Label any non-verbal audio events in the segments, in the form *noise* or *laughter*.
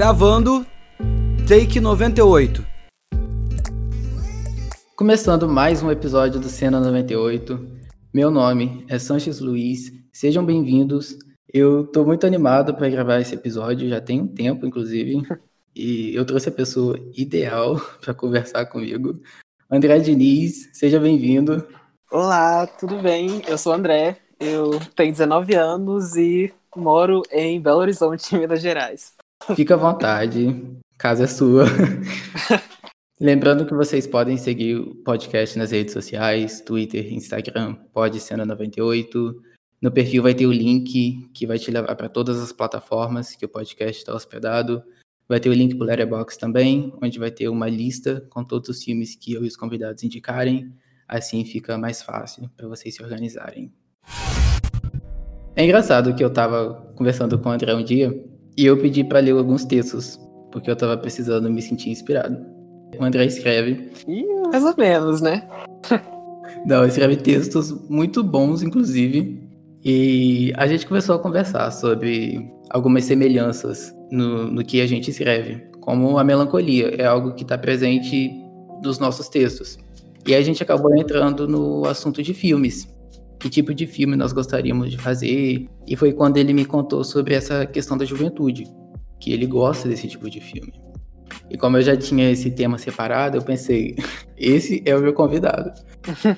Gravando, take 98. Começando mais um episódio do Cena 98. Meu nome é Sanches Luiz. Sejam bem-vindos. Eu tô muito animado para gravar esse episódio, já tem um tempo, inclusive. E eu trouxe a pessoa ideal *laughs* para conversar comigo. André Diniz, seja bem-vindo. Olá, tudo bem? Eu sou o André, eu tenho 19 anos e moro em Belo Horizonte, *laughs* Minas Gerais. Fica à vontade, casa é sua. *laughs* Lembrando que vocês podem seguir o podcast nas redes sociais, Twitter, Instagram, pode Cena 98. No perfil vai ter o link que vai te levar para todas as plataformas que o podcast está hospedado. Vai ter o link para o Letterboxd também, onde vai ter uma lista com todos os filmes que eu e os convidados indicarem. Assim fica mais fácil para vocês se organizarem. É engraçado que eu estava conversando com o André um dia e eu pedi para ler alguns textos, porque eu estava precisando me sentir inspirado. O André escreve. Ih, mais ou menos, né? Não, escreve textos muito bons, inclusive. E a gente começou a conversar sobre algumas semelhanças no, no que a gente escreve, como a melancolia, é algo que está presente nos nossos textos. E a gente acabou entrando no assunto de filmes. Que tipo de filme nós gostaríamos de fazer? E foi quando ele me contou sobre essa questão da juventude, que ele gosta desse tipo de filme. E como eu já tinha esse tema separado, eu pensei, *laughs* esse é o meu convidado.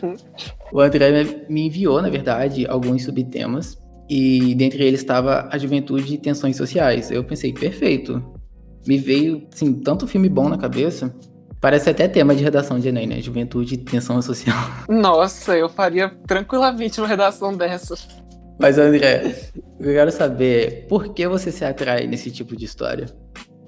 *laughs* o André me enviou, na verdade, alguns subtemas, e dentre eles estava a juventude e tensões sociais. Eu pensei, perfeito. Me veio, assim, tanto filme bom na cabeça. Parece até tema de redação de Enem, né? Juventude e tensão social. Nossa, eu faria tranquilamente uma redação dessa. Mas, André, eu quero saber por que você se atrai nesse tipo de história?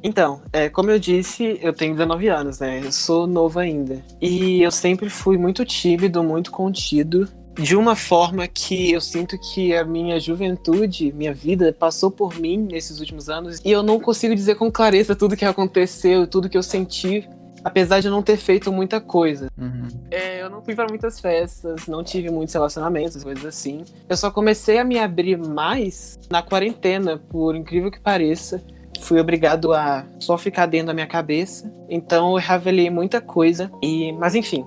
Então, é, como eu disse, eu tenho 19 anos, né? Eu sou novo ainda. E eu sempre fui muito tímido, muito contido. De uma forma que eu sinto que a minha juventude, minha vida, passou por mim nesses últimos anos. E eu não consigo dizer com clareza tudo que aconteceu, tudo que eu senti apesar de eu não ter feito muita coisa. Uhum. É, eu não fui para muitas festas, não tive muitos relacionamentos, coisas assim. Eu só comecei a me abrir mais na quarentena, por incrível que pareça fui obrigado a só ficar dentro da minha cabeça. Então eu revelei muita coisa. E, mas enfim,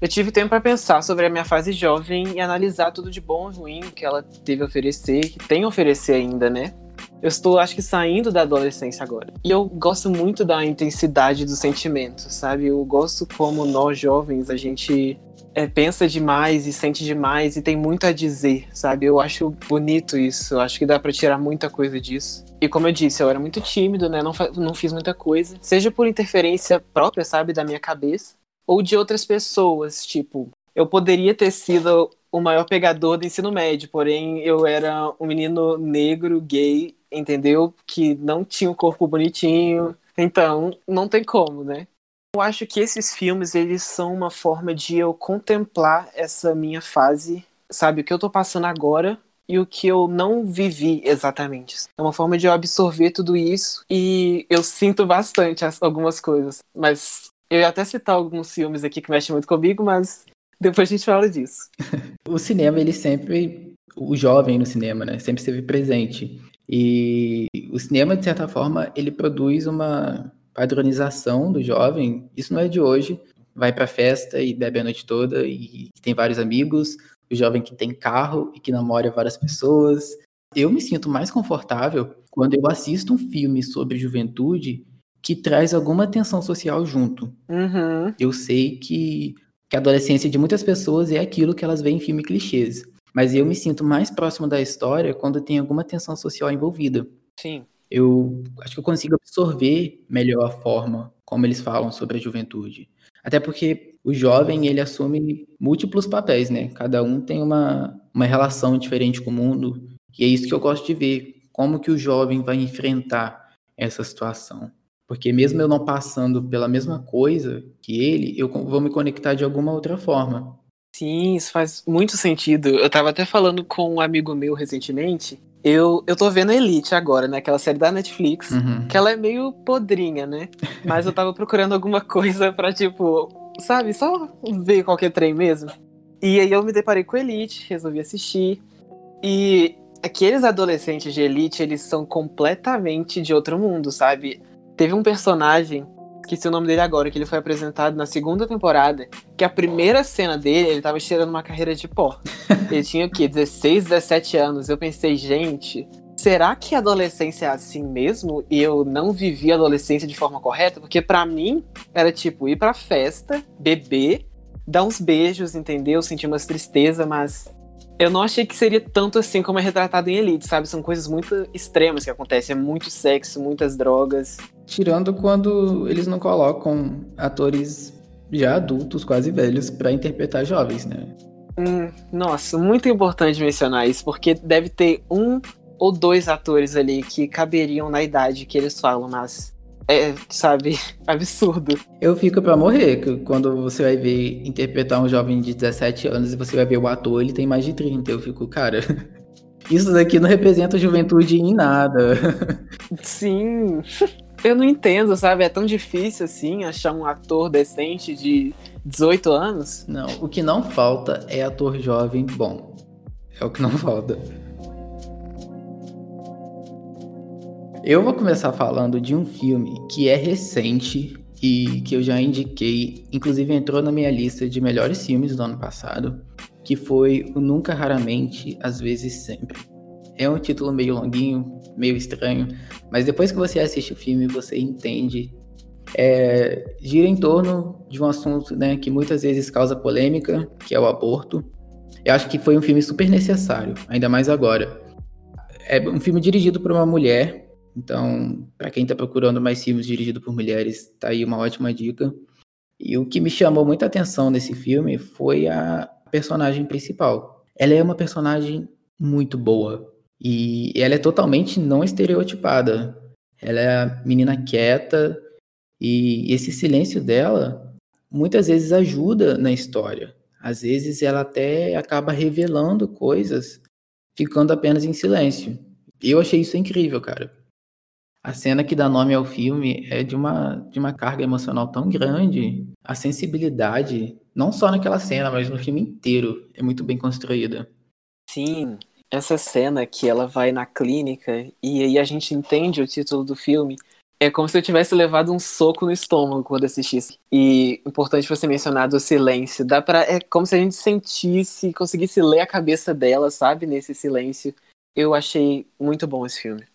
eu tive tempo para pensar sobre a minha fase jovem e analisar tudo de bom e ruim que ela teve a oferecer, que tem a oferecer ainda, né? Eu estou, acho que, saindo da adolescência agora. E eu gosto muito da intensidade dos sentimentos, sabe? Eu gosto como nós jovens, a gente é, pensa demais e sente demais e tem muito a dizer, sabe? Eu acho bonito isso, eu acho que dá para tirar muita coisa disso. E como eu disse, eu era muito tímido, né? Não, não fiz muita coisa, seja por interferência própria, sabe, da minha cabeça, ou de outras pessoas, tipo, eu poderia ter sido o maior pegador do ensino médio, porém eu era um menino negro, gay, entendeu? Que não tinha um corpo bonitinho, então não tem como, né? Eu acho que esses filmes, eles são uma forma de eu contemplar essa minha fase, sabe? O que eu tô passando agora e o que eu não vivi exatamente. É uma forma de eu absorver tudo isso e eu sinto bastante algumas coisas. Mas eu ia até citar alguns filmes aqui que mexem muito comigo, mas depois a gente fala disso. *laughs* o cinema, ele sempre. O jovem no cinema, né? Sempre esteve presente. E o cinema, de certa forma, ele produz uma padronização do jovem, isso não é de hoje, vai para festa e bebe a noite toda e tem vários amigos, o jovem que tem carro e que namora várias pessoas. Eu me sinto mais confortável quando eu assisto um filme sobre juventude que traz alguma tensão social junto. Uhum. Eu sei que, que a adolescência de muitas pessoas é aquilo que elas veem em filme clichês. Mas eu me sinto mais próximo da história quando tem alguma tensão social envolvida. Sim eu acho que eu consigo absorver melhor a forma como eles falam sobre a juventude. Até porque o jovem, ele assume múltiplos papéis, né? Cada um tem uma, uma relação diferente com o mundo. E é isso que eu gosto de ver, como que o jovem vai enfrentar essa situação. Porque mesmo eu não passando pela mesma coisa que ele, eu vou me conectar de alguma outra forma. Sim, isso faz muito sentido. Eu estava até falando com um amigo meu recentemente eu, eu tô vendo Elite agora, né? Aquela série da Netflix. Uhum. Que ela é meio podrinha, né? Mas eu tava procurando alguma *laughs* coisa pra, tipo, sabe, só ver qualquer trem mesmo. E aí eu me deparei com Elite, resolvi assistir. E aqueles adolescentes de Elite, eles são completamente de outro mundo, sabe? Teve um personagem, esqueci o nome dele agora, que ele foi apresentado na segunda temporada, que a primeira cena dele, ele tava cheirando uma carreira de pó. *laughs* ele tinha o quê? 16, 17 anos. Eu pensei, gente, será que a adolescência é assim mesmo e eu não vivi a adolescência de forma correta? Porque para mim era tipo ir pra festa, beber, dar uns beijos, entendeu? Sentir umas tristeza, mas eu não achei que seria tanto assim como é retratado em Elite, sabe? São coisas muito extremas que acontecem. É muito sexo, muitas drogas. Tirando quando eles não colocam atores já adultos, quase velhos, para interpretar jovens, né? Hum, nossa, muito importante mencionar isso, porque deve ter um ou dois atores ali que caberiam na idade que eles falam, mas é, sabe, *laughs* absurdo. Eu fico pra morrer quando você vai ver interpretar um jovem de 17 anos e você vai ver o ator, ele tem mais de 30. Eu fico, cara, *laughs* isso daqui não representa juventude em nada. *laughs* Sim. Eu não entendo, sabe? É tão difícil assim achar um ator decente de 18 anos. Não, o que não falta é ator jovem bom. É o que não falta. Eu vou começar falando de um filme que é recente e que eu já indiquei, inclusive entrou na minha lista de melhores filmes do ano passado, que foi o Nunca Raramente, Às vezes Sempre. É um título meio longuinho, meio estranho, mas depois que você assiste o filme, você entende. É, gira em torno de um assunto né, que muitas vezes causa polêmica, que é o aborto. Eu acho que foi um filme super necessário, ainda mais agora. É um filme dirigido por uma mulher então, para quem está procurando mais filmes dirigidos por mulheres, tá aí uma ótima dica. E o que me chamou muita atenção nesse filme foi a personagem principal. Ela é uma personagem muito boa e ela é totalmente não estereotipada. Ela é menina quieta e esse silêncio dela muitas vezes ajuda na história. Às vezes ela até acaba revelando coisas ficando apenas em silêncio. Eu achei isso incrível, cara. A cena que dá nome ao filme é de uma, de uma carga emocional tão grande. A sensibilidade, não só naquela cena, mas no filme inteiro, é muito bem construída. Sim, essa cena que ela vai na clínica e aí a gente entende o título do filme. É como se eu tivesse levado um soco no estômago quando assistisse. E importante você mencionar do silêncio. Dá para é como se a gente sentisse, conseguisse ler a cabeça dela, sabe, nesse silêncio. Eu achei muito bom esse filme.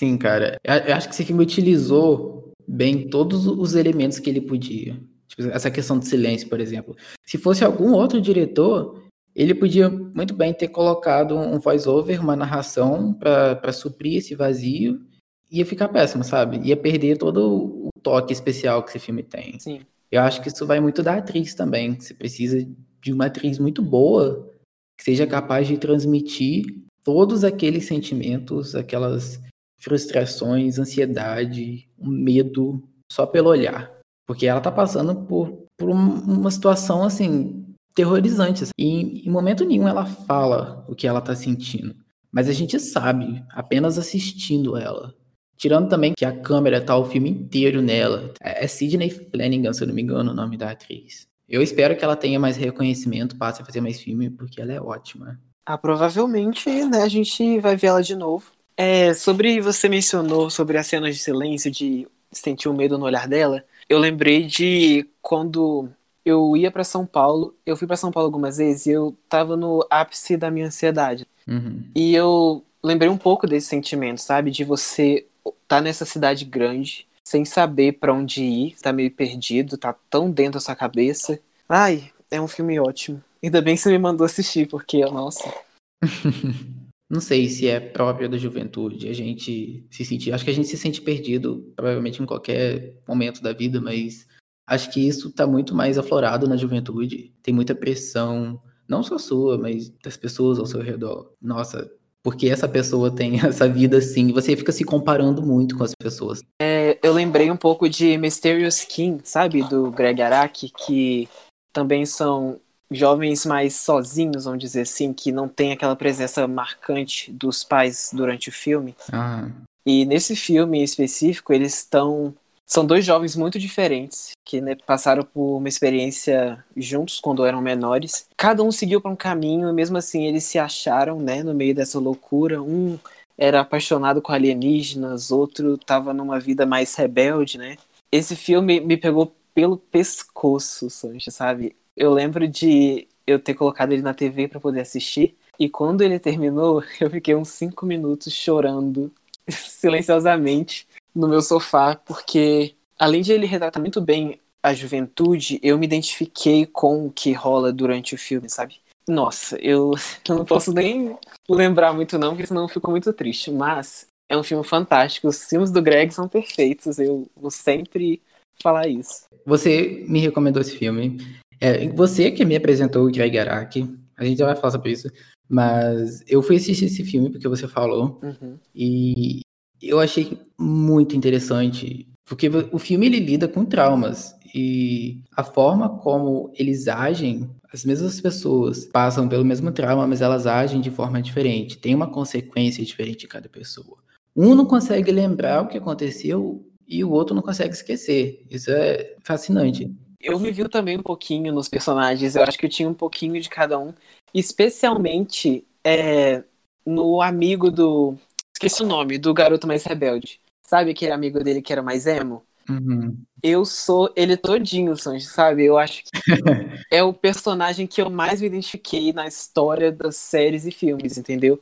Sim, cara. Eu acho que esse filme utilizou bem todos os elementos que ele podia. Tipo, essa questão do silêncio, por exemplo. Se fosse algum outro diretor, ele podia muito bem ter colocado um voice-over, uma narração para suprir esse vazio. Ia ficar péssimo, sabe? Ia perder todo o toque especial que esse filme tem. Sim. Eu acho que isso vai muito da atriz também. Você precisa de uma atriz muito boa que seja capaz de transmitir todos aqueles sentimentos, aquelas frustrações, ansiedade, medo, só pelo olhar. Porque ela tá passando por, por uma situação, assim, terrorizante. Assim. E em momento nenhum ela fala o que ela tá sentindo. Mas a gente sabe, apenas assistindo ela. Tirando também que a câmera tá o filme inteiro nela. É Sidney Flanagan, se eu não me engano, o nome da atriz. Eu espero que ela tenha mais reconhecimento, passe a fazer mais filme, porque ela é ótima. Ah, provavelmente, né, a gente vai ver ela de novo. É, sobre você mencionou sobre as cenas de silêncio, de sentir o medo no olhar dela. Eu lembrei de quando eu ia para São Paulo. Eu fui para São Paulo algumas vezes e eu tava no ápice da minha ansiedade. Uhum. E eu lembrei um pouco desse sentimento, sabe? De você tá nessa cidade grande, sem saber para onde ir, tá meio perdido, tá tão dentro da sua cabeça. Ai, é um filme ótimo. Ainda bem que você me mandou assistir, porque, nossa. *laughs* Não sei se é próprio da juventude a gente se sentir. Acho que a gente se sente perdido, provavelmente em qualquer momento da vida, mas acho que isso está muito mais aflorado na juventude. Tem muita pressão, não só sua, mas das pessoas ao seu redor. Nossa, porque essa pessoa tem *laughs* essa vida assim, você fica se comparando muito com as pessoas. É, eu lembrei um pouco de Mysterious King, sabe, do Greg Araki, que também são jovens mais sozinhos, vamos dizer assim, que não tem aquela presença marcante dos pais durante o filme. Ah. E nesse filme em específico, eles estão. São dois jovens muito diferentes, que né, passaram por uma experiência juntos quando eram menores. Cada um seguiu para um caminho, e mesmo assim eles se acharam né, no meio dessa loucura. Um era apaixonado com alienígenas, outro tava numa vida mais rebelde, né? Esse filme me pegou pelo pescoço, Sancho, sabe? Eu lembro de eu ter colocado ele na TV para poder assistir, e quando ele terminou, *laughs* eu fiquei uns cinco minutos chorando *laughs* silenciosamente no meu sofá, porque além de ele retratar muito bem a juventude, eu me identifiquei com o que rola durante o filme, sabe? Nossa, eu, *laughs* não posso nem lembrar muito não, porque senão eu fico muito triste. Mas é um filme fantástico. Os filmes do Greg são perfeitos. Eu vou sempre falar isso. Você me recomendou esse filme. É, você que me apresentou o Greg Araki. A gente já vai falar sobre isso. Mas eu fui assistir esse filme porque você falou. Uhum. E eu achei muito interessante. Porque o filme ele lida com traumas. E a forma como eles agem, as mesmas pessoas passam pelo mesmo trauma, mas elas agem de forma diferente. Tem uma consequência diferente em cada pessoa. Um não consegue lembrar o que aconteceu e o outro não consegue esquecer. Isso é fascinante. Eu me vi também um pouquinho nos personagens. Eu acho que eu tinha um pouquinho de cada um. Especialmente é, no amigo do. Esqueci o nome, do garoto mais rebelde. Sabe aquele amigo dele que era mais emo? Uhum. Eu sou ele todinho, Sanji, sabe? Eu acho que *laughs* é o personagem que eu mais me identifiquei na história das séries e filmes, entendeu?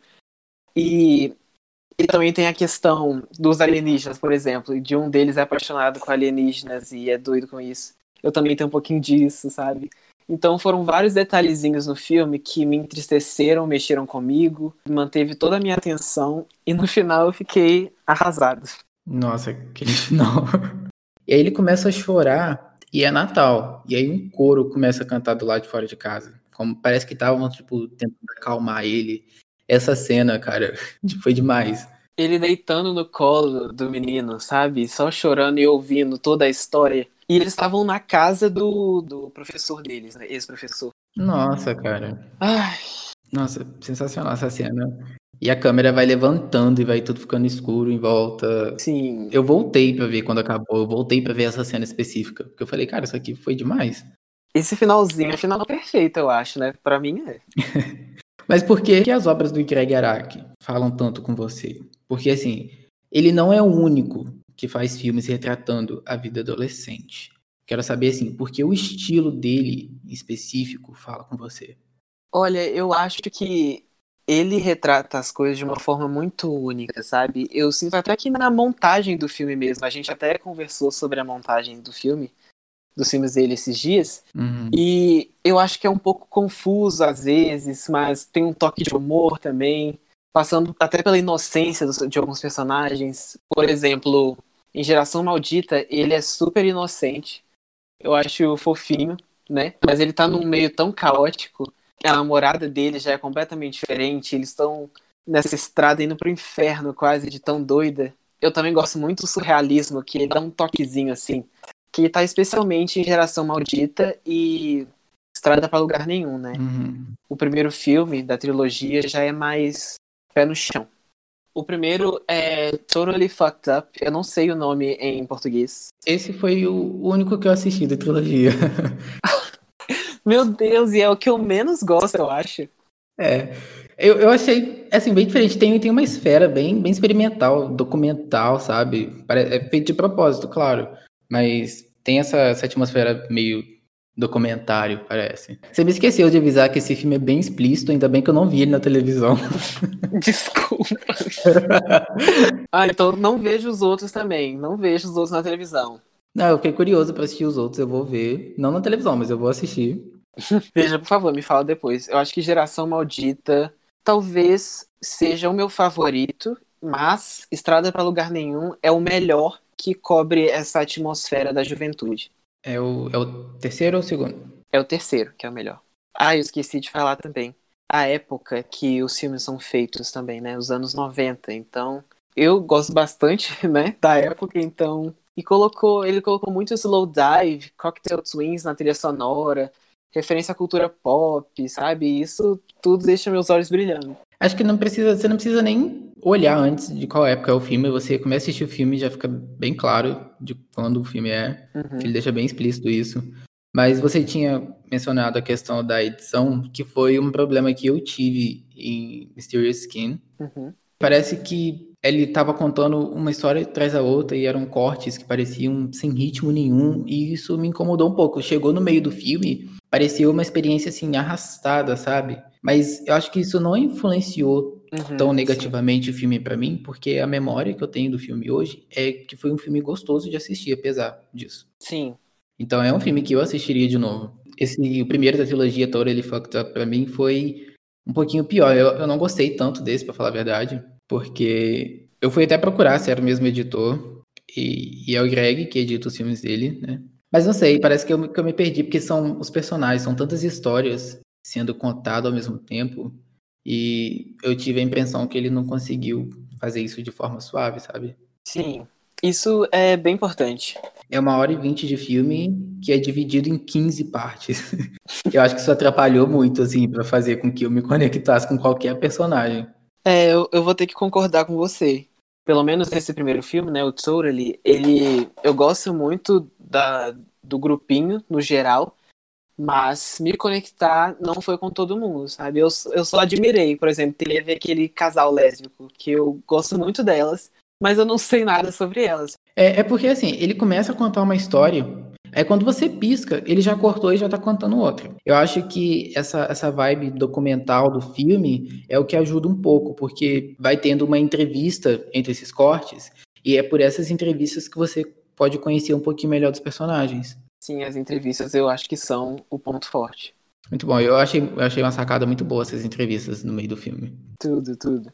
E, e também tem a questão dos alienígenas, por exemplo. De um deles é apaixonado com alienígenas e é doido com isso. Eu também tenho um pouquinho disso, sabe? Então foram vários detalhezinhos no filme que me entristeceram, mexeram comigo, manteve toda a minha atenção e no final eu fiquei arrasado. Nossa, aquele *laughs* final. E aí ele começa a chorar e é Natal. E aí um coro começa a cantar do lado de fora de casa. Como parece que estavam, tipo, tentando acalmar ele. Essa cena, cara, *laughs* foi demais. Ele deitando no colo do menino, sabe? Só chorando e ouvindo toda a história. E eles estavam na casa do, do professor deles, né? Ex-professor. Nossa, cara. Ai. Nossa, sensacional essa cena. E a câmera vai levantando e vai tudo ficando escuro em volta. Sim. Eu voltei para ver quando acabou, eu voltei para ver essa cena específica, porque eu falei, cara, isso aqui foi demais. Esse finalzinho é final perfeito, eu acho, né? Para mim é. *laughs* Mas por que, que as obras do Greg Araki falam tanto com você? Porque assim, ele não é o único que faz filmes retratando a vida adolescente. Quero saber assim, por que o estilo dele específico fala com você? Olha, eu acho que ele retrata as coisas de uma forma muito única, sabe? Eu sinto até que na montagem do filme mesmo, a gente até conversou sobre a montagem do filme, dos filmes dele esses dias, uhum. e eu acho que é um pouco confuso às vezes, mas tem um toque de humor também, passando até pela inocência de alguns personagens. Por exemplo, em Geração Maldita, ele é super inocente, eu acho fofinho, né? Mas ele tá num meio tão caótico a namorada dele já é completamente diferente, eles estão nessa estrada indo pro inferno quase de tão doida. Eu também gosto muito do surrealismo, que dá um toquezinho assim, que tá especialmente em Geração Maldita e Estrada para Lugar Nenhum, né? Uhum. O primeiro filme da trilogia já é mais pé no chão. O primeiro é Totally Fucked Up. Eu não sei o nome em português. Esse foi o único que eu assisti da trilogia. *laughs* Meu Deus, e é o que eu menos gosto, eu acho. É. Eu, eu achei, assim, bem diferente. Tem, tem uma esfera bem, bem experimental, documental, sabe? É feito de propósito, claro. Mas tem essa, essa atmosfera meio documentário, parece. Você me esqueceu de avisar que esse filme é bem explícito, ainda bem que eu não vi ele na televisão. *laughs* Desculpa. *laughs* ah, então não vejo os outros também. Não vejo os outros na televisão. Não, eu fiquei curioso para assistir os outros, eu vou ver. Não na televisão, mas eu vou assistir. *laughs* Veja, por favor, me fala depois. Eu acho que Geração Maldita talvez seja o meu favorito, mas Estrada para Lugar Nenhum é o melhor que cobre essa atmosfera da juventude. É o, é o terceiro ou o segundo? É o terceiro, que é o melhor. Ah, eu esqueci de falar também. A época que os filmes são feitos também, né? Os anos 90. Então, eu gosto bastante, *laughs* né? Da época, então. E colocou, ele colocou muito slow dive, cocktail twins na trilha sonora, referência à cultura pop, sabe? Isso tudo deixa meus olhos brilhando. Acho que não precisa, você não precisa nem olhar antes de qual época é o filme, você começa a assistir o filme e já fica bem claro de quando o filme é. Uhum. Ele deixa bem explícito isso. Mas você tinha mencionado a questão da edição, que foi um problema que eu tive em Mysterious Skin. Uhum. Parece que ele estava contando uma história atrás da outra e eram cortes que pareciam sem ritmo nenhum e isso me incomodou um pouco. Chegou no meio do filme, parecia uma experiência assim arrastada, sabe? Mas eu acho que isso não influenciou uhum, tão negativamente sim. o filme para mim, porque a memória que eu tenho do filme hoje é que foi um filme gostoso de assistir, apesar disso. Sim. Então é um filme que eu assistiria de novo. Esse, o primeiro da trilogia Totally Fucked Up pra mim foi um pouquinho pior. Eu, eu não gostei tanto desse, para falar a verdade, porque eu fui até procurar se era o mesmo editor, e, e é o Greg que edita os filmes dele, né? Mas não sei, parece que eu, que eu me perdi, porque são os personagens, são tantas histórias sendo contadas ao mesmo tempo, e eu tive a impressão que ele não conseguiu fazer isso de forma suave, sabe? Sim, isso é bem importante. É uma hora e vinte de filme que é dividido em 15 partes. *laughs* eu acho que isso atrapalhou muito, assim, para fazer com que eu me conectasse com qualquer personagem. É, eu, eu vou ter que concordar com você. Pelo menos nesse primeiro filme, né, o Totally, ele, eu gosto muito da, do grupinho, no geral, mas me conectar não foi com todo mundo, sabe? Eu, eu só admirei, por exemplo, teve aquele casal lésbico, que eu gosto muito delas, mas eu não sei nada sobre elas. É, é porque assim, ele começa a contar uma história, aí quando você pisca, ele já cortou e já tá contando outra. Eu acho que essa, essa vibe documental do filme é o que ajuda um pouco, porque vai tendo uma entrevista entre esses cortes, e é por essas entrevistas que você pode conhecer um pouquinho melhor dos personagens. Sim, as entrevistas eu acho que são o ponto forte. Muito bom, eu achei, eu achei uma sacada muito boa essas entrevistas no meio do filme. Tudo, tudo.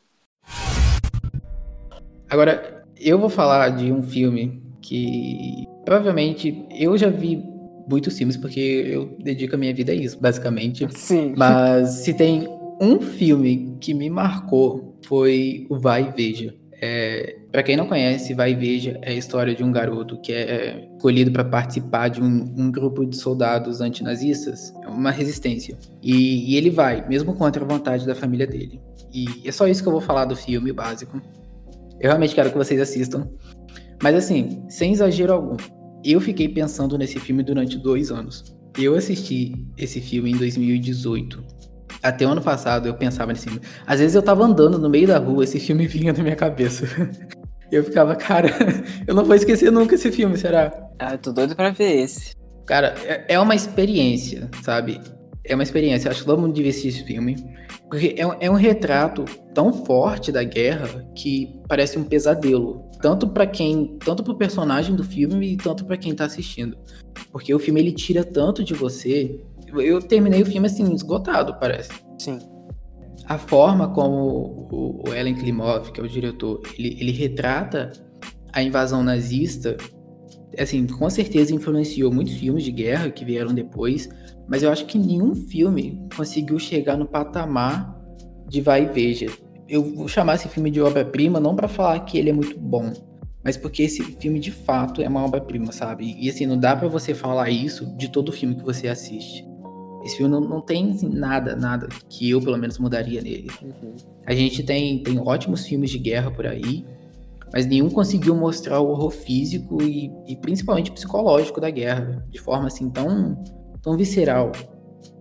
Agora, eu vou falar de um filme que provavelmente eu já vi muitos filmes porque eu dedico a minha vida a isso, basicamente. Sim. Mas se tem um filme que me marcou foi o Vai e Veja. É, para quem não conhece, Vai e Veja é a história de um garoto que é escolhido para participar de um, um, grupo de soldados antinazistas, uma resistência. E, e, ele vai, mesmo contra a vontade da família dele. E é só isso que eu vou falar do filme básico. Eu realmente quero que vocês assistam. Mas assim, sem exagero algum, eu fiquei pensando nesse filme durante dois anos. Eu assisti esse filme em 2018 até o ano passado eu pensava nesse filme. Às vezes eu tava andando no meio da rua, esse filme *laughs* vinha na minha cabeça. eu ficava, cara, *laughs* eu não vou esquecer nunca esse filme, será? Ah, eu tô doido pra ver esse. Cara, é, é uma experiência, sabe? É uma experiência. Acho que todo mundo devia assistir esse filme. Porque é um, é um retrato tão forte da guerra que parece um pesadelo. Tanto para quem. Tanto pro personagem do filme e tanto para quem tá assistindo. Porque o filme ele tira tanto de você eu terminei o filme assim, esgotado, parece. Sim. A forma como o, o Ellen Klimov, que é o diretor, ele, ele retrata a invasão nazista, assim, com certeza influenciou muitos filmes de guerra que vieram depois, mas eu acho que nenhum filme conseguiu chegar no patamar de vai e veja. Eu vou chamar esse filme de obra-prima não para falar que ele é muito bom, mas porque esse filme de fato é uma obra-prima, sabe? E assim, não dá para você falar isso de todo filme que você assiste. Esse filme não, não tem assim, nada, nada que eu, pelo menos, mudaria nele. Uhum. A gente tem, tem ótimos filmes de guerra por aí, mas nenhum conseguiu mostrar o horror físico e, e principalmente psicológico da guerra, de forma assim tão, tão visceral.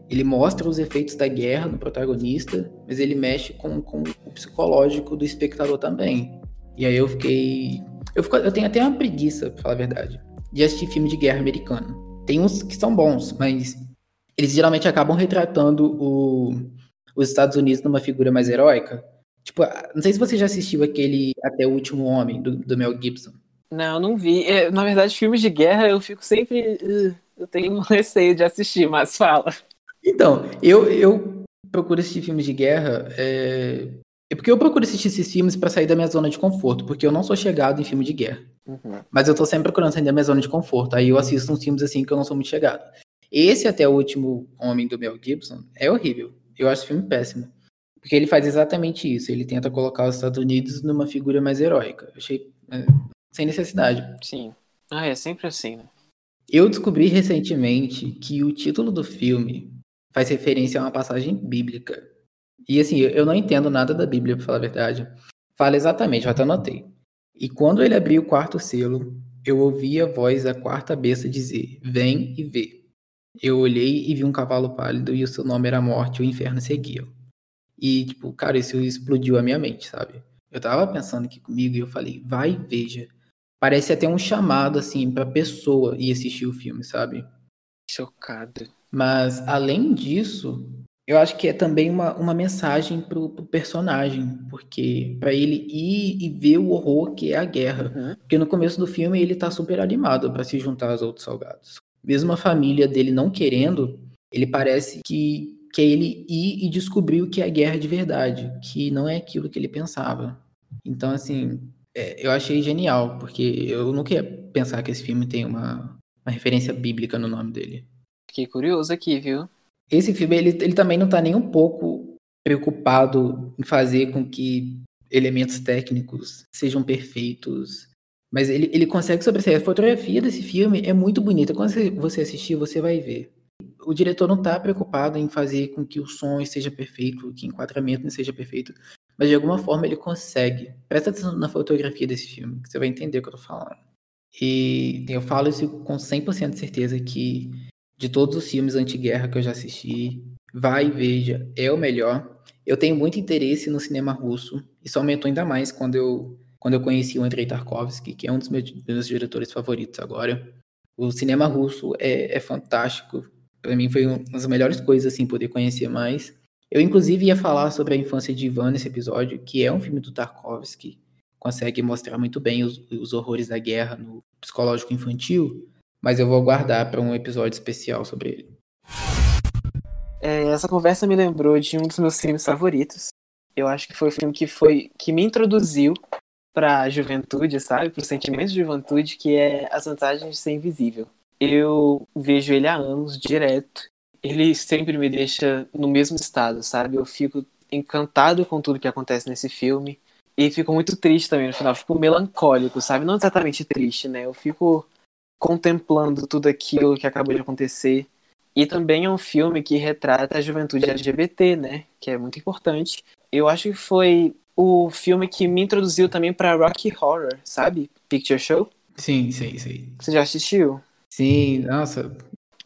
Ele mostra os efeitos da guerra no protagonista, mas ele mexe com, com o psicológico do espectador também. E aí eu fiquei. Eu, fico, eu tenho até uma preguiça, pra falar a verdade, de assistir filme de guerra americano. Tem uns que são bons, mas eles geralmente acabam retratando o, os Estados Unidos numa figura mais heróica. Tipo, não sei se você já assistiu aquele Até o Último Homem, do, do Mel Gibson. Não, não vi. É, na verdade, filmes de guerra eu fico sempre. Uh, eu tenho *laughs* receio de assistir, mas fala. Então, eu, eu procuro assistir filmes de guerra. É, é porque eu procuro assistir esses filmes para sair da minha zona de conforto, porque eu não sou chegado em filme de guerra. Uhum. Mas eu tô sempre procurando sair da minha zona de conforto. Aí eu assisto uns filmes assim que eu não sou muito chegado. Esse Até o Último Homem do Mel Gibson é horrível. Eu acho o filme péssimo. Porque ele faz exatamente isso. Ele tenta colocar os Estados Unidos numa figura mais heróica. Eu achei é, sem necessidade. Sim. Ah, é sempre assim, né? Eu descobri recentemente que o título do filme faz referência a uma passagem bíblica. E assim, eu não entendo nada da Bíblia, pra falar a verdade. Fala exatamente, eu até anotei. E quando ele abriu o quarto selo, eu ouvi a voz da quarta besta dizer: Vem e vê. Eu olhei e vi um cavalo pálido e o seu nome era Morte e o Inferno seguia. E, tipo, cara, isso explodiu a minha mente, sabe? Eu tava pensando aqui comigo e eu falei, vai e veja. Parece até um chamado, assim, pra pessoa ir assistir o filme, sabe? Chocado. Mas, além disso, eu acho que é também uma, uma mensagem pro, pro personagem, porque para ele ir e ver o horror que é a guerra. Uhum. Porque no começo do filme ele tá super animado para se juntar aos outros salgados. Mesmo a família dele não querendo, ele parece que que é ele ir e descobrir o que é guerra de verdade, que não é aquilo que ele pensava. Então, assim, é, eu achei genial, porque eu nunca ia pensar que esse filme tem uma, uma referência bíblica no nome dele. Fiquei curioso aqui, viu? Esse filme, ele, ele também não tá nem um pouco preocupado em fazer com que elementos técnicos sejam perfeitos. Mas ele, ele consegue sobressair. A fotografia desse filme é muito bonita. Quando você assistir, você vai ver. O diretor não tá preocupado em fazer com que o som esteja perfeito, que o enquadramento não seja perfeito. Mas de alguma forma ele consegue. Presta atenção na fotografia desse filme, que você vai entender o que eu tô falando. E eu falo isso com 100% de certeza que de todos os filmes anti-guerra que eu já assisti, vai e veja, é o melhor. Eu tenho muito interesse no cinema russo, isso aumentou ainda mais quando eu, quando eu conheci o Andrei Tarkovsky, que é um dos meus, meus diretores favoritos agora. O cinema russo é, é fantástico. Para mim foi uma das melhores coisas, assim, poder conhecer mais. Eu, inclusive, ia falar sobre a infância de Ivan nesse episódio, que é um filme do Tarkovsky, consegue mostrar muito bem os, os horrores da guerra no psicológico infantil, mas eu vou guardar para um episódio especial sobre ele. É, essa conversa me lembrou de um dos meus filmes favoritos. Eu acho que foi o filme que foi que me introduziu para a juventude, sabe, para o sentimento de juventude, que é As Vantagens de Ser Invisível. Eu vejo ele há anos, direto. Ele sempre me deixa no mesmo estado, sabe? Eu fico encantado com tudo que acontece nesse filme. E fico muito triste também no final. Fico melancólico, sabe? Não exatamente triste, né? Eu fico contemplando tudo aquilo que acabou de acontecer. E também é um filme que retrata a juventude LGBT, né? Que é muito importante. Eu acho que foi o filme que me introduziu também para Rocky Horror, sabe? Picture Show. Sim, sim, sim. Você já assistiu? Sim, nossa.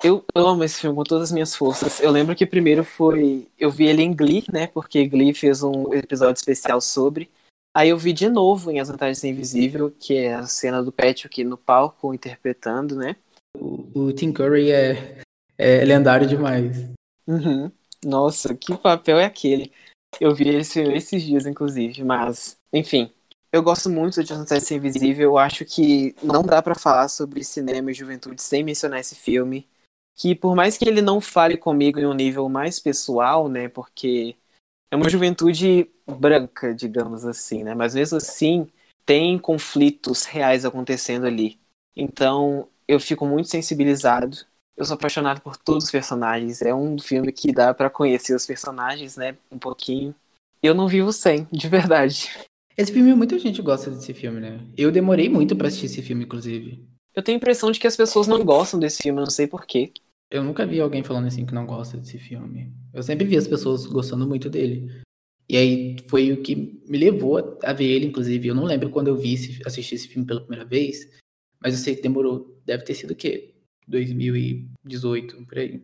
Eu amo esse filme com todas as minhas forças. Eu lembro que primeiro foi. Eu vi ele em Glee, né? Porque Glee fez um episódio especial sobre. Aí eu vi de novo em As Vantagens Invisível, que é a cena do Patrick no palco interpretando, né? O, o Tim Curry é, é lendário demais. Uhum. Nossa, que papel é aquele? Eu vi esse esses dias, inclusive, mas, enfim. Eu gosto muito de de Invisível. Eu acho que não dá para falar sobre cinema e juventude sem mencionar esse filme. Que por mais que ele não fale comigo em um nível mais pessoal, né? Porque é uma juventude branca, digamos assim, né? Mas mesmo assim, tem conflitos reais acontecendo ali. Então, eu fico muito sensibilizado. Eu sou apaixonado por todos os personagens. É um filme que dá para conhecer os personagens, né? Um pouquinho. Eu não vivo sem, de verdade. Esse filme, muita gente gosta desse filme, né? Eu demorei muito para assistir esse filme, inclusive. Eu tenho a impressão de que as pessoas não gostam desse filme, eu não sei porquê. Eu nunca vi alguém falando assim que não gosta desse filme. Eu sempre vi as pessoas gostando muito dele. E aí foi o que me levou a ver ele, inclusive. Eu não lembro quando eu vi esse, assisti esse filme pela primeira vez, mas eu sei que demorou. Deve ter sido o quê? 2018, por aí.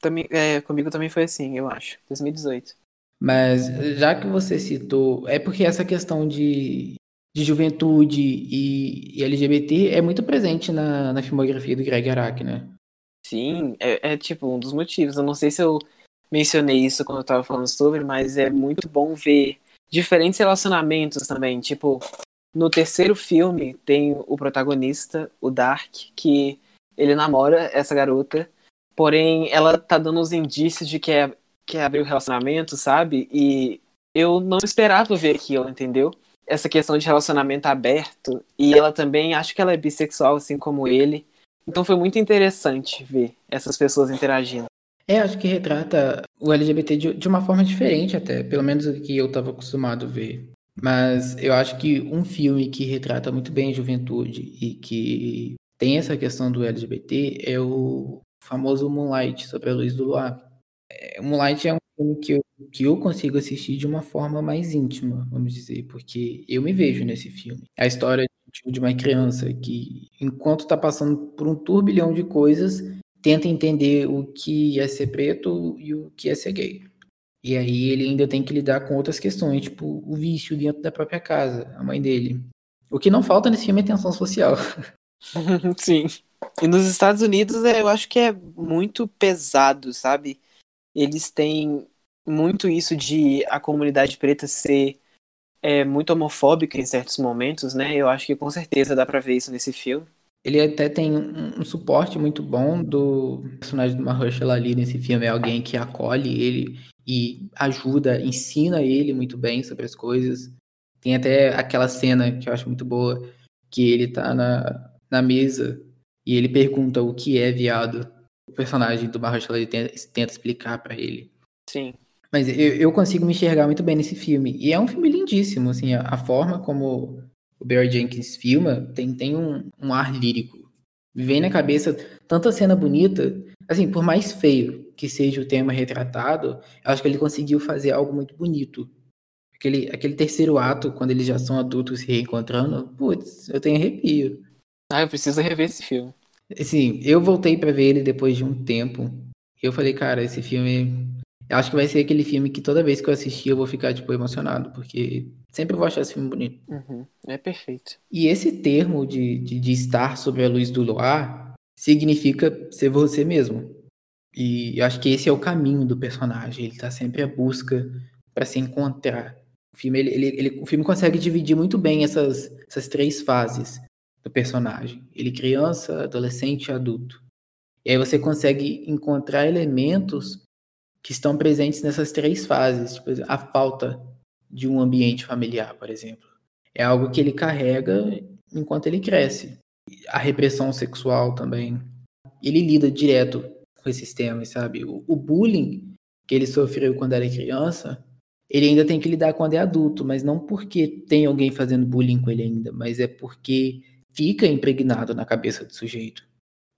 Também, é, comigo também foi assim, eu acho. 2018. Mas já que você citou, é porque essa questão de, de juventude e, e LGBT é muito presente na, na filmografia do Greg Araki, né? Sim, é, é, tipo um dos motivos. Eu não sei se eu mencionei isso quando eu tava falando sobre, mas é muito bom ver diferentes relacionamentos também. Tipo, no terceiro filme tem o protagonista, o Dark, que ele namora essa garota, porém ela tá dando uns indícios de que é, que é abrir o relacionamento, sabe? E eu não esperava ver aquilo, entendeu? Essa questão de relacionamento aberto. E ela também, acho que ela é bissexual, assim como ele. Então foi muito interessante ver essas pessoas interagindo. É, acho que retrata o LGBT de, de uma forma diferente até, pelo menos do que eu estava acostumado a ver. Mas eu acho que um filme que retrata muito bem a juventude e que tem essa questão do LGBT é o famoso Moonlight, sobre a luz do luar. É, Moonlight é um filme que eu, que eu consigo assistir de uma forma mais íntima, vamos dizer, porque eu me vejo nesse filme. A história de uma criança que, enquanto está passando por um turbilhão de coisas, tenta entender o que é ser preto e o que é ser gay. E aí ele ainda tem que lidar com outras questões, tipo o vício dentro da própria casa, a mãe dele. O que não falta nesse filme é tensão social. *laughs* *laughs* Sim. E nos Estados Unidos eu acho que é muito pesado, sabe? Eles têm muito isso de a comunidade preta ser é, muito homofóbica em certos momentos, né? Eu acho que com certeza dá pra ver isso nesse filme. Ele até tem um, um suporte muito bom do personagem do Mahershala ali nesse filme. É alguém que acolhe ele e ajuda, ensina ele muito bem sobre as coisas. Tem até aquela cena que eu acho muito boa, que ele tá na, na mesa e ele pergunta o que é viado. O personagem do Mahershala tenta, tenta explicar para ele. Sim. Mas eu, eu, consigo me enxergar muito bem nesse filme. E é um filme lindíssimo, assim, a, a forma como o Barry Jenkins filma tem, tem um, um ar lírico. Vem na cabeça tanta cena bonita, assim, por mais feio que seja o tema retratado, eu acho que ele conseguiu fazer algo muito bonito. Aquele, aquele terceiro ato, quando eles já são adultos se reencontrando, putz, eu tenho arrepio. Ah, eu preciso rever esse filme. Assim, eu voltei para ver ele depois de um tempo. Eu falei, cara, esse filme eu acho que vai ser aquele filme que toda vez que eu assistir eu vou ficar, tipo, emocionado, porque sempre vou achar esse filme bonito. Uhum, é perfeito. E esse termo de, de, de, estar sob a luz do luar significa ser você mesmo. E eu acho que esse é o caminho do personagem. Ele tá sempre à busca para se encontrar. O filme, ele, ele, ele, o filme consegue dividir muito bem essas, essas três fases do personagem. Ele criança, adolescente adulto. E aí você consegue encontrar elementos que estão presentes nessas três fases. Tipo, a falta de um ambiente familiar, por exemplo. É algo que ele carrega enquanto ele cresce. A repressão sexual também. Ele lida direto com esses temas, sabe? O, o bullying que ele sofreu quando era criança, ele ainda tem que lidar quando é adulto, mas não porque tem alguém fazendo bullying com ele ainda, mas é porque fica impregnado na cabeça do sujeito.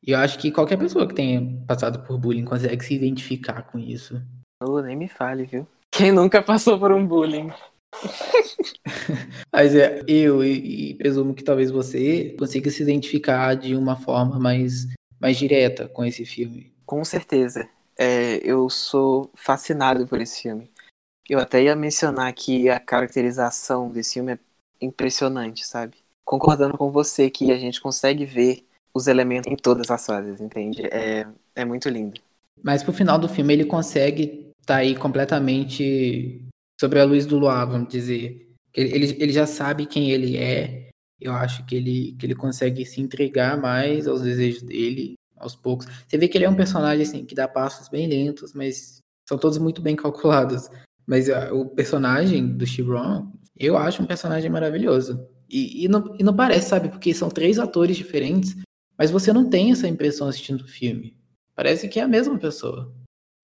E eu acho que qualquer pessoa que tenha passado por bullying consegue se identificar com isso. Oh, nem me fale, viu? Quem nunca passou por um bullying? *laughs* Mas é, eu e, e, presumo que talvez você consiga se identificar de uma forma mais, mais direta com esse filme. Com certeza. É, eu sou fascinado por esse filme. Eu até ia mencionar que a caracterização desse filme é impressionante, sabe? Concordando com você que a gente consegue ver os elementos em todas as fases, entende? É, é muito lindo. Mas pro final do filme ele consegue tá aí completamente sobre a luz do luar, vamos dizer. Ele, ele, ele já sabe quem ele é. Eu acho que ele, que ele consegue se entregar mais aos desejos dele, aos poucos. Você vê que ele é um personagem assim que dá passos bem lentos, mas são todos muito bem calculados. Mas uh, o personagem do Chibron, eu acho um personagem maravilhoso. E, e, não, e não parece, sabe? Porque são três atores diferentes, mas você não tem essa impressão assistindo o filme. Parece que é a mesma pessoa.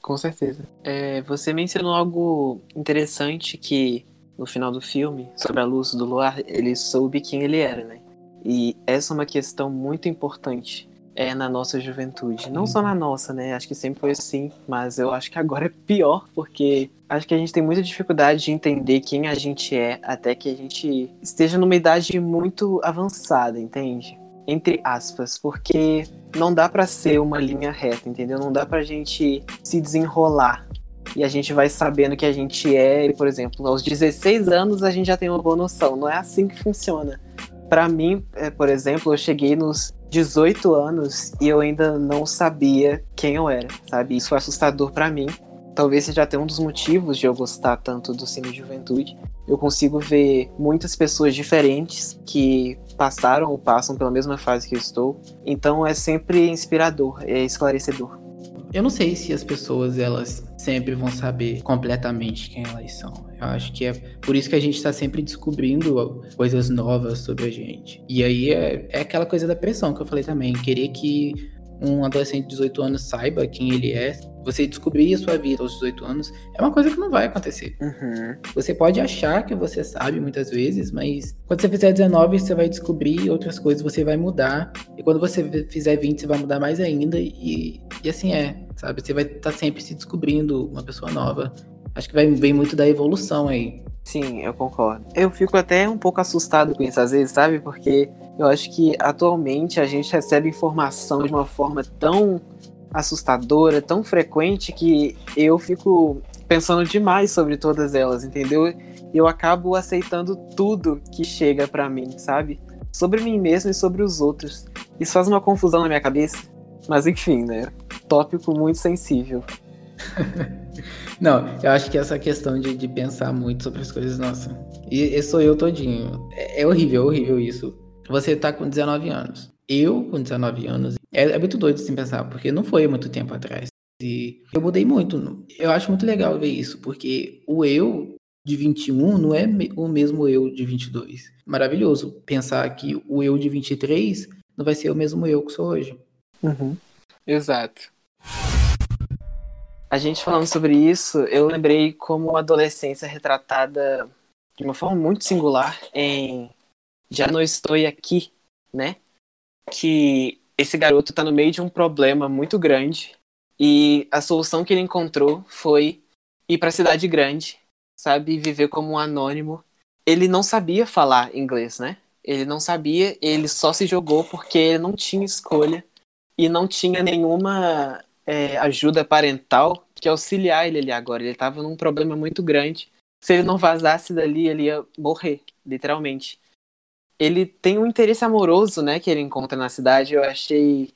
Com certeza. É, você mencionou algo interessante que no final do filme, sobre a luz do luar, ele soube quem ele era, né? E essa é uma questão muito importante é na nossa juventude. Não só na nossa, né? Acho que sempre foi assim, mas eu acho que agora é pior, porque acho que a gente tem muita dificuldade de entender quem a gente é até que a gente esteja numa idade muito avançada, entende? entre aspas, porque não dá para ser uma linha reta, entendeu? Não dá pra gente se desenrolar. E a gente vai sabendo que a gente é, por exemplo, aos 16 anos a gente já tem uma boa noção. Não é assim que funciona. Para mim, é, por exemplo, eu cheguei nos 18 anos e eu ainda não sabia quem eu era, sabe? Isso foi assustador para mim. Talvez seja até um dos motivos de eu gostar tanto do Cine Juventude. Eu consigo ver muitas pessoas diferentes que passaram ou passam pela mesma fase que eu estou. Então é sempre inspirador, é esclarecedor. Eu não sei se as pessoas elas sempre vão saber completamente quem elas são. Acho que é por isso que a gente está sempre descobrindo coisas novas sobre a gente. E aí é, é aquela coisa da pressão que eu falei também, querer que um adolescente de 18 anos saiba quem ele é, você descobrir a sua vida aos 18 anos, é uma coisa que não vai acontecer. Uhum. Você pode achar que você sabe muitas vezes, mas quando você fizer 19, você vai descobrir outras coisas, você vai mudar. E quando você fizer 20, você vai mudar mais ainda. E, e assim é, sabe? Você vai estar tá sempre se descobrindo uma pessoa nova. Acho que vai vem muito da evolução aí. Sim, eu concordo. Eu fico até um pouco assustado com isso às vezes, sabe? Porque eu acho que atualmente a gente recebe informação de uma forma tão assustadora, tão frequente que eu fico pensando demais sobre todas elas, entendeu? E eu acabo aceitando tudo que chega para mim, sabe? Sobre mim mesmo e sobre os outros. Isso faz uma confusão na minha cabeça. Mas enfim, né? Tópico muito sensível. *laughs* Não, eu acho que essa questão de, de pensar muito sobre as coisas, nossa. E, e sou eu todinho. É, é horrível, é horrível isso. Você tá com 19 anos. Eu, com 19 anos, é, é muito doido assim pensar, porque não foi muito tempo atrás. E eu mudei muito. Eu acho muito legal ver isso, porque o eu de 21 não é o mesmo eu de 22. Maravilhoso pensar que o eu de 23 não vai ser o mesmo eu que sou hoje. Uhum. Exato. A gente falando sobre isso, eu lembrei como a adolescência é retratada de uma forma muito singular em Já Não Estou Aqui, né? Que esse garoto tá no meio de um problema muito grande e a solução que ele encontrou foi ir para a cidade grande, sabe, viver como um anônimo. Ele não sabia falar inglês, né? Ele não sabia, ele só se jogou porque ele não tinha escolha e não tinha nenhuma é, ajuda parental que auxiliar ele ali agora. Ele estava num problema muito grande. Se ele não vazasse dali, ele ia morrer, literalmente. Ele tem um interesse amoroso, né, que ele encontra na cidade. Eu achei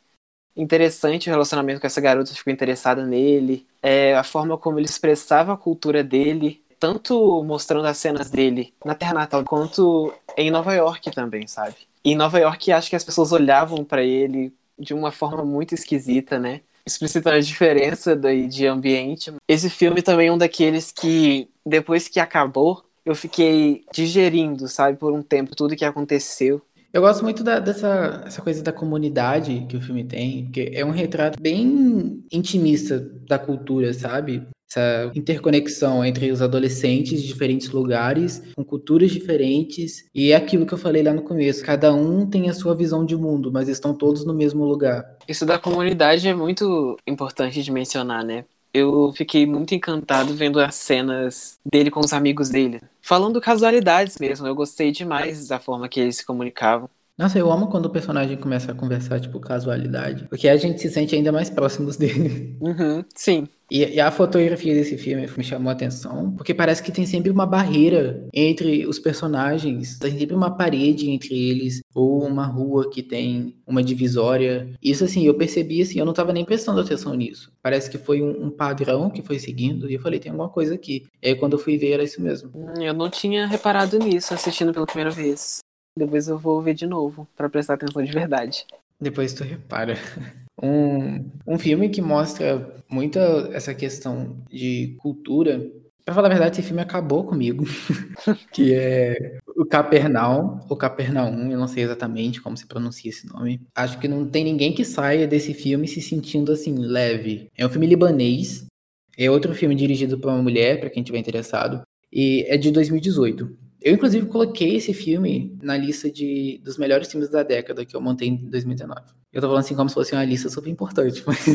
interessante o relacionamento com essa garota, ficou interessada nele. É, a forma como ele expressava a cultura dele, tanto mostrando as cenas dele na Terra Natal, quanto em Nova York também, sabe? E em Nova York, acho que as pessoas olhavam para ele de uma forma muito esquisita, né? Explicitando a diferença de ambiente. Esse filme também é um daqueles que, depois que acabou, eu fiquei digerindo, sabe, por um tempo, tudo que aconteceu. Eu gosto muito da, dessa essa coisa da comunidade que o filme tem, porque é um retrato bem intimista da cultura, sabe? essa interconexão entre os adolescentes de diferentes lugares, com culturas diferentes, e é aquilo que eu falei lá no começo, cada um tem a sua visão de mundo, mas estão todos no mesmo lugar. Isso da comunidade é muito importante de mencionar, né? Eu fiquei muito encantado vendo as cenas dele com os amigos dele. Falando casualidades mesmo, eu gostei demais da forma que eles se comunicavam. Nossa, eu amo quando o personagem começa a conversar, tipo, casualidade. Porque a gente se sente ainda mais próximos *laughs* dele. Uhum, sim. E, a fotografia desse filme me chamou a atenção, porque parece que tem sempre uma barreira entre os personagens, tem sempre uma parede entre eles, ou uma rua que tem uma divisória. Isso, assim, eu percebi, assim, eu não tava nem prestando atenção nisso. Parece que foi um, um padrão que foi seguindo, e eu falei, tem alguma coisa aqui. E aí, quando eu fui ver, era isso mesmo. Eu não tinha reparado nisso assistindo pela primeira vez. Depois eu vou ver de novo, para prestar atenção de verdade. Depois tu repara. *laughs* Um, um filme que mostra muito essa questão de cultura. Pra falar a verdade, esse filme acabou comigo. *laughs* que é o Capernaum, ou Capernaum, eu não sei exatamente como se pronuncia esse nome. Acho que não tem ninguém que saia desse filme se sentindo assim, leve. É um filme libanês. É outro filme dirigido por uma mulher, para quem tiver interessado. E é de 2018. Eu, inclusive, coloquei esse filme na lista de, dos melhores filmes da década que eu montei em 2019. Eu tô falando assim como se fosse uma lista super importante, *laughs* mas.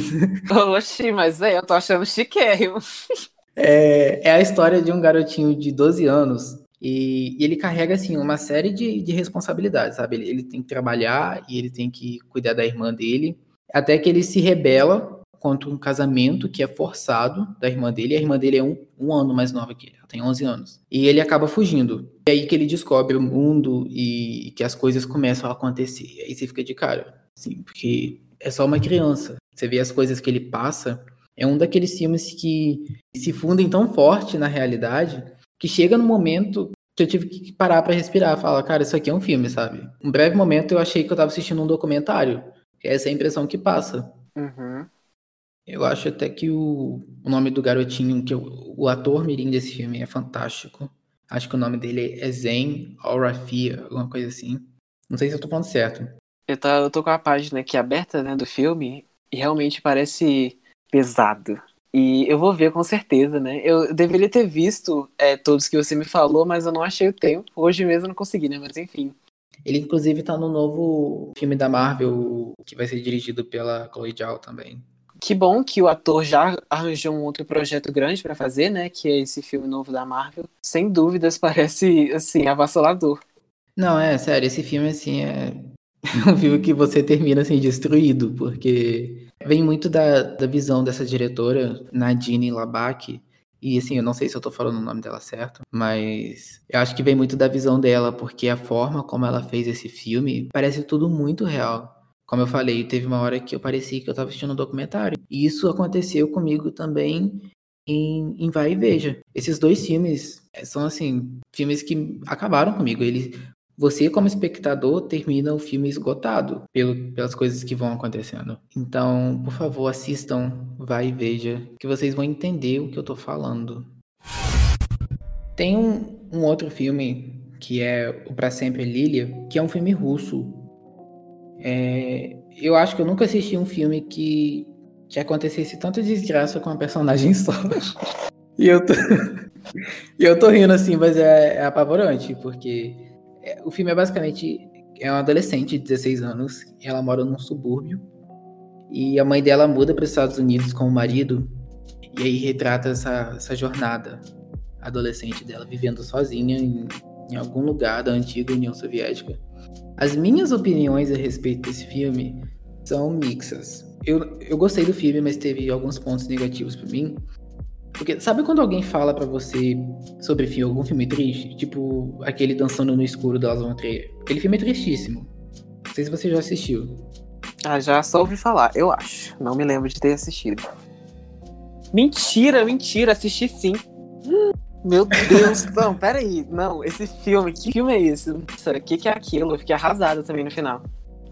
Oxi, mas é, eu tô achando chiquérrimo. *laughs* É, é a história de um garotinho de 12 anos e, e ele carrega, assim, uma série de, de responsabilidades, sabe? Ele, ele tem que trabalhar e ele tem que cuidar da irmã dele, até que ele se rebela contra um casamento que é forçado da irmã dele. E a irmã dele é um, um ano mais nova que ele, ela tem 11 anos. E ele acaba fugindo. É aí que ele descobre o mundo e que as coisas começam a acontecer. E aí você fica de cara, assim, porque é só uma criança. Você vê as coisas que ele passa. É um daqueles filmes que se fundem tão forte na realidade que chega no momento que eu tive que parar para respirar, falar, cara, isso aqui é um filme, sabe? Um breve momento eu achei que eu tava assistindo um documentário. Essa é a impressão que passa. Uhum. Eu acho até que o, o nome do garotinho, que o, o ator mirim desse filme é fantástico. Acho que o nome dele é Zen Alrafia, alguma coisa assim. Não sei se eu tô falando certo. Eu tô, eu tô com a página aqui aberta, né, do filme, e realmente parece pesado. E eu vou ver com certeza, né? Eu deveria ter visto é, todos que você me falou, mas eu não achei o tempo. Hoje mesmo eu não consegui, né? Mas enfim. Ele, inclusive, tá no novo filme da Marvel, que vai ser dirigido pela Chloe Zhao também. Que bom que o ator já arranjou um outro projeto grande para fazer, né? Que é esse filme novo da Marvel. Sem dúvidas, *laughs* parece, assim, avassalador. Não, é sério, esse filme, assim, é *laughs* um filme que você termina, assim, destruído, porque Vem muito da, da visão dessa diretora, Nadine Labak, e assim, eu não sei se eu tô falando o nome dela certo, mas eu acho que vem muito da visão dela, porque a forma como ela fez esse filme parece tudo muito real. Como eu falei, teve uma hora que eu parecia que eu tava assistindo um documentário. E isso aconteceu comigo também em, em Vai e Veja. Esses dois filmes eh, são, assim, filmes que acabaram comigo. Eles, você, como espectador, termina o filme esgotado pelo, pelas coisas que vão acontecendo. Então, por favor, assistam Vai e Veja, que vocês vão entender o que eu tô falando. Tem um, um outro filme que é o Pra Sempre Lilia, que é um filme russo. É, eu acho que eu nunca assisti um filme que que acontecesse tanta desgraça com a personagem *laughs* só. e eu tô. e eu tô rindo assim, mas é, é apavorante, porque é, o filme é basicamente. É uma adolescente de 16 anos, ela mora num subúrbio. E a mãe dela muda para os Estados Unidos com o marido, e aí retrata essa, essa jornada adolescente dela, vivendo sozinha em, em algum lugar da antiga União Soviética. As minhas opiniões a respeito desse filme são mixas eu, eu gostei do filme, mas teve alguns pontos negativos para mim. Porque sabe quando alguém fala para você sobre filme, algum filme triste? Tipo aquele Dançando no Escuro da Las Trier. Aquele filme é tristíssimo. Não sei se você já assistiu. Ah, já só ouvi falar, eu acho. Não me lembro de ter assistido. Mentira, mentira, assisti sim. Meu Deus, não, peraí. Não, esse filme, que filme é esse? O que, que é aquilo? Eu fiquei arrasada também no final.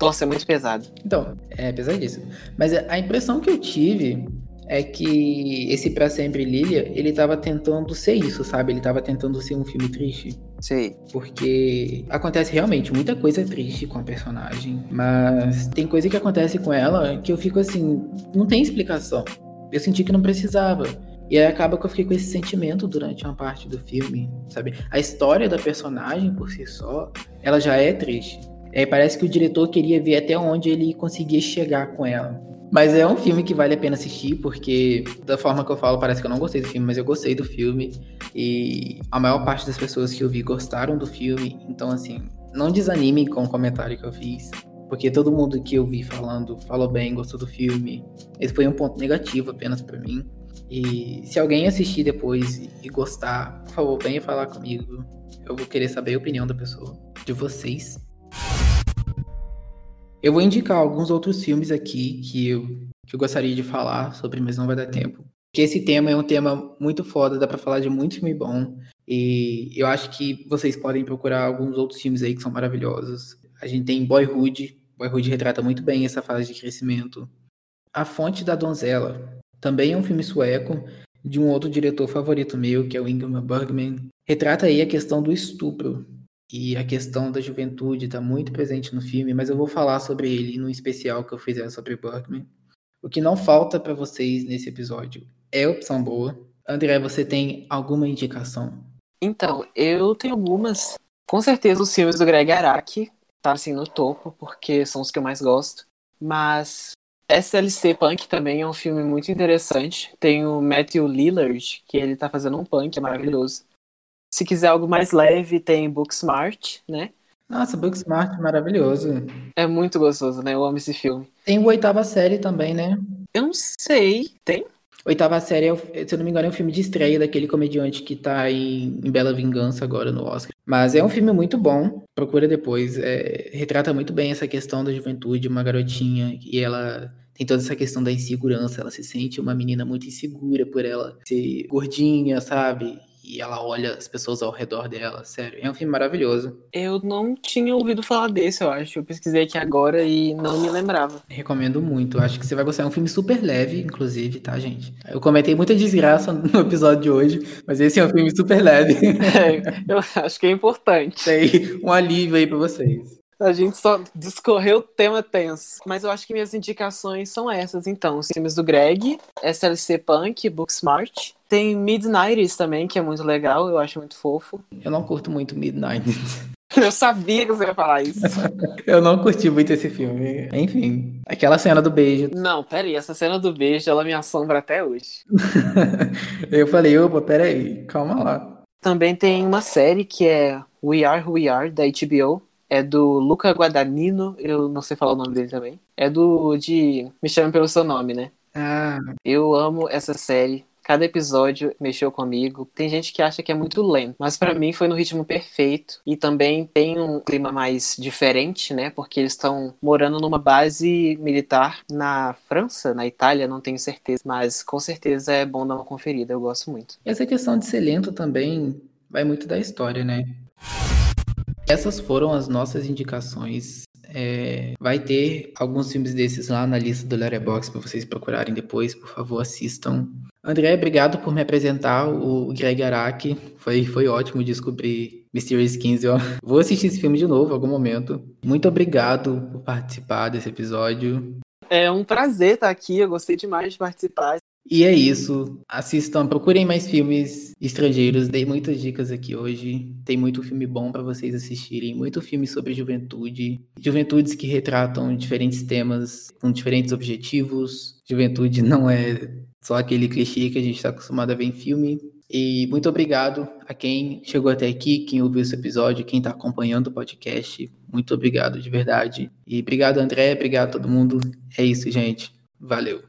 Nossa, é muito pesado. Então, é pesadíssimo. Mas a impressão que eu tive é que esse Pra Sempre Lilia, ele tava tentando ser isso, sabe? Ele tava tentando ser um filme triste. Sei. Porque acontece realmente muita coisa triste com a personagem, mas tem coisa que acontece com ela que eu fico assim, não tem explicação. Eu senti que não precisava. E aí acaba que eu fiquei com esse sentimento durante uma parte do filme, sabe? A história da personagem por si só, ela já é triste. Parece que o diretor queria ver até onde ele conseguia chegar com ela. Mas é um filme que vale a pena assistir, porque da forma que eu falo, parece que eu não gostei do filme, mas eu gostei do filme. E a maior parte das pessoas que eu vi gostaram do filme. Então, assim, não desanimem com o comentário que eu fiz. Porque todo mundo que eu vi falando falou bem, gostou do filme. Esse foi um ponto negativo apenas para mim. E se alguém assistir depois e gostar, por favor, venha falar comigo. Eu vou querer saber a opinião da pessoa, de vocês. Eu vou indicar alguns outros filmes aqui que eu, que eu gostaria de falar sobre, mas não vai dar tempo. Porque esse tema é um tema muito foda, dá pra falar de muito filme bom. E eu acho que vocês podem procurar alguns outros filmes aí que são maravilhosos. A gente tem Boyhood. Boyhood retrata muito bem essa fase de crescimento. A Fonte da Donzela. Também é um filme sueco de um outro diretor favorito meu, que é o Ingmar Bergman. Retrata aí a questão do estupro e a questão da juventude está muito presente no filme, mas eu vou falar sobre ele no especial que eu fizer sobre Bergman. O que não falta para vocês nesse episódio é opção boa. André, você tem alguma indicação? Então, eu tenho algumas. Com certeza os filmes do Greg Araki tá assim no topo, porque são os que eu mais gosto. Mas SLC Punk também é um filme muito interessante. Tem o Matthew Lillard, que ele tá fazendo um punk, é maravilhoso. Se quiser algo mais leve, tem Booksmart, né? Nossa, Booksmart, maravilhoso. É muito gostoso, né? Eu amo esse filme. Tem o Oitava Série também, né? Eu não sei. Tem? Oitava Série, é, se eu não me engano, é um filme de estreia daquele comediante que tá em, em Bela Vingança agora no Oscar. Mas é um filme muito bom, procura depois. É, retrata muito bem essa questão da juventude, uma garotinha, e ela tem toda essa questão da insegurança. Ela se sente uma menina muito insegura por ela ser gordinha, sabe? e ela olha as pessoas ao redor dela. Sério, é um filme maravilhoso. Eu não tinha ouvido falar desse, eu acho. Eu pesquisei aqui agora e não me lembrava. Recomendo muito. Acho que você vai gostar. É um filme super leve, inclusive, tá, gente? Eu comentei muita desgraça *laughs* no episódio de hoje, mas esse é um filme super leve. *laughs* É, eu acho que é importante. Tem um alívio aí pra vocês. A gente só discorreu o tema tenso. Mas eu acho que minhas indicações são essas, então. Os filmes do Greg, SLC Punk, Booksmart. Tem Midnights também, que é muito legal, eu acho muito fofo. Eu não curto muito Midnight. *laughs* Eu sabia que você ia falar isso. *laughs* eu não curti muito esse filme. Enfim, aquela cena do beijo. Não, peraí, essa cena do beijo, ela me assombra até hoje. *laughs* eu falei, opa, peraí, calma lá. Também tem uma série que é We Are Who We Are, da HBO, É do Luca Guadagnino, eu não sei falar o nome dele também. É do de Me Chame Pelo Seu Nome, né? Ah, Eu amo essa série. Cada episódio mexeu comigo. Tem gente que acha que é muito lento, mas pra mim foi no ritmo perfeito. E também tem um clima mais diferente, né? Porque eles estão morando numa base militar na França, na Itália, não tenho certeza. Mas com certeza é bom dar uma conferida, eu gosto muito. essa questão de ser lento também vai muito da história, né? Essas foram as nossas indicações. É, vai ter alguns filmes desses lá na lista do Letterboxd para vocês procurarem depois, por favor, assistam. André, obrigado por me apresentar o Greg Araki. Foi, foi ótimo descobrir Mysterious 15. ó. Vou assistir esse filme de novo em algum momento. Muito obrigado por participar desse episódio. É um prazer estar aqui, eu gostei demais de participar. E é isso. Assistam, procurem mais filmes estrangeiros. Dei muitas dicas aqui hoje. Tem muito filme bom para vocês assistirem. Muito filme sobre juventude. Juventudes que retratam diferentes temas com diferentes objetivos. Juventude não é só aquele clichê que a gente está acostumado a ver em filme. E muito obrigado a quem chegou até aqui, quem ouviu esse episódio, quem está acompanhando o podcast. Muito obrigado de verdade. E obrigado, André. Obrigado a todo mundo. É isso, gente. Valeu.